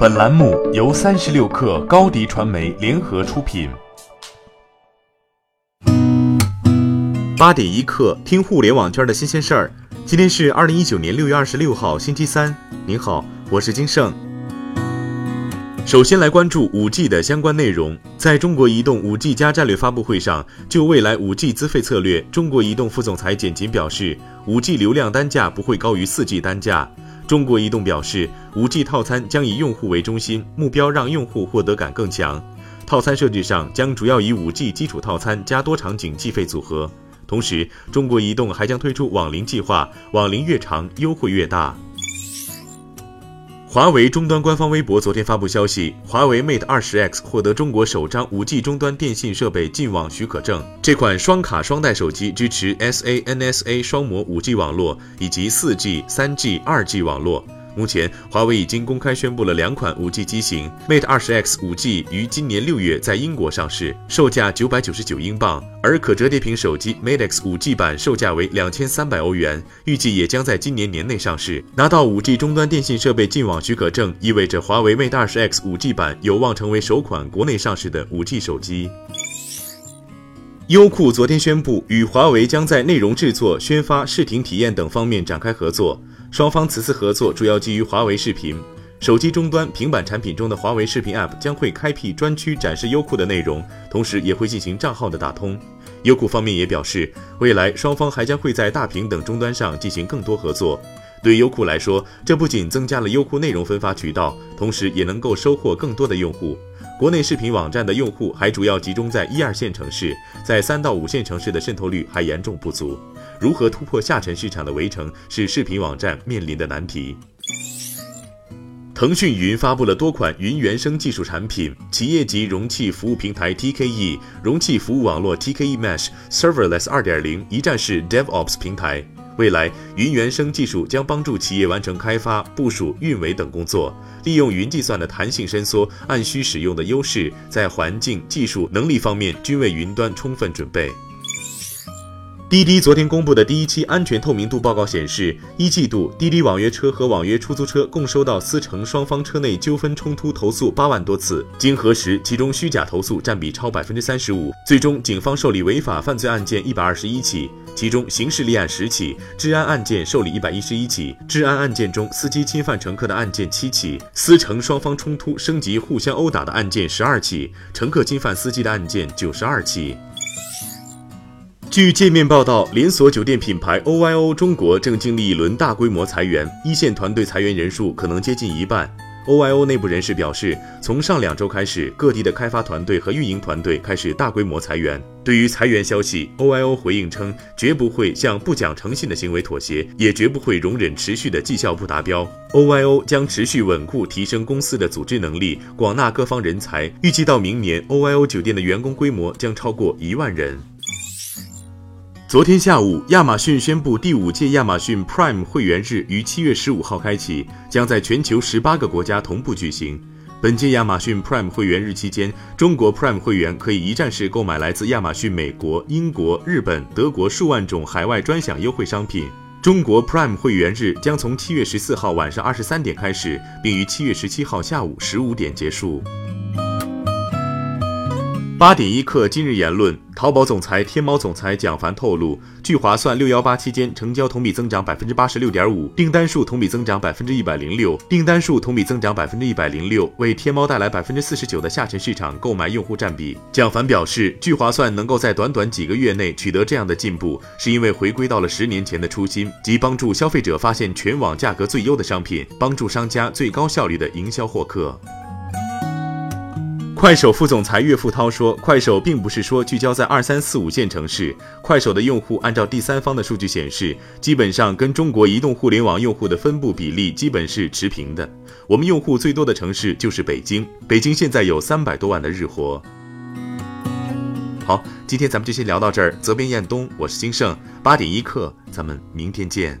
本栏目由三十六氪高低传媒联合出品。八点一刻，听互联网圈的新鲜事儿。今天是二零一九年六月二十六号，星期三。您好，我是金盛。首先来关注五 G 的相关内容。在中国移动五 G 加战略发布会上，就未来五 G 资费策略，中国移动副总裁简琴表示，五 G 流量单价不会高于四 G 单价。中国移动表示，5G 套餐将以用户为中心，目标让用户获得感更强。套餐设置上将主要以 5G 基础套餐加多场景计费组合。同时，中国移动还将推出网龄计划，网龄越长优惠越大。华为终端官方微博昨天发布消息，华为 Mate 20X 获得中国首张 5G 终端电信设备进网许可证。这款双卡双待手机支持 SA-NSA 双模 5G 网络以及 4G、3G、2G 网络。目前，华为已经公开宣布了两款 5G 机型，Mate 20X 5G 于今年六月在英国上市，售价九百九十九英镑；而可折叠屏手机 Mate X 5G 版售价为两千三百欧元，预计也将在今年年内上市。拿到 5G 终端电信设备进网许可证，意味着华为 Mate 20X 5G 版有望成为首款国内上市的 5G 手机。优酷昨天宣布，与华为将在内容制作、宣发、视频体验等方面展开合作。双方此次合作主要基于华为视频手机终端、平板产品中的华为视频 App 将会开辟专区展示优酷的内容，同时也会进行账号的打通。优酷方面也表示，未来双方还将会在大屏等终端上进行更多合作。对优酷来说，这不仅增加了优酷内容分发渠道，同时也能够收获更多的用户。国内视频网站的用户还主要集中在一二线城市，在三到五线城市的渗透率还严重不足。如何突破下沉市场的围城，是视频网站面临的难题。腾讯云发布了多款云原生技术产品，企业级容器服务平台 TKE、容器服务网络 TKE Mesh、Serverless 2.0一站式 DevOps 平台。未来，云原生技术将帮助企业完成开发、部署、运维等工作，利用云计算的弹性伸缩、按需使用的优势，在环境、技术能力方面均为云端充分准备。滴滴昨天公布的第一期安全透明度报告显示，一季度滴滴网约车和网约出租车共收到司乘双方车内纠纷冲突投诉八万多次，经核实，其中虚假投诉占比超百分之三十五。最终，警方受理违法犯罪案件一百二十一起，其中刑事立案十起，治安案件受理一百一十一起。治安案件中，司机侵犯乘客的案件七起，司乘双方冲突升级互相殴打的案件十二起，乘客侵犯司机的案件九十二起。据界面报道，连锁酒店品牌 OYO 中国正经历一轮大规模裁员，一线团队裁员人数可能接近一半。OYO 内部人士表示，从上两周开始，各地的开发团队和运营团队开始大规模裁员。对于裁员消息，OYO 回应称，绝不会向不讲诚信的行为妥协，也绝不会容忍持续的绩效不达标。OYO 将持续稳固提升公司的组织能力，广纳各方人才。预计到明年，OYO 酒店的员工规模将超过一万人。昨天下午，亚马逊宣布第五届亚马逊 Prime 会员日于七月十五号开启，将在全球十八个国家同步举行。本届亚马逊 Prime 会员日期间，中国 Prime 会员可以一站式购买来自亚马逊美国、英国、日本、德国数万种海外专享优惠商品。中国 Prime 会员日将从七月十四号晚上二十三点开始，并于七月十七号下午十五点结束。八点一刻，今日言论：淘宝总裁、天猫总裁蒋凡透露，聚划算六幺八期间成交同比增长百分之八十六点五，订单数同比增长百分之一百零六，订单数同比增长百分之一百零六，为天猫带来百分之四十九的下沉市场购买用户占比。蒋凡表示，聚划算能够在短短几个月内取得这样的进步，是因为回归到了十年前的初心，即帮助消费者发现全网价格最优的商品，帮助商家最高效率的营销获客。快手副总裁岳富涛说：“快手并不是说聚焦在二三四五线城市，快手的用户按照第三方的数据显示，基本上跟中国移动互联网用户的分布比例基本是持平的。我们用户最多的城市就是北京，北京现在有三百多万的日活。”好，今天咱们就先聊到这儿。责编：彦东，我是金盛，八点一刻，咱们明天见。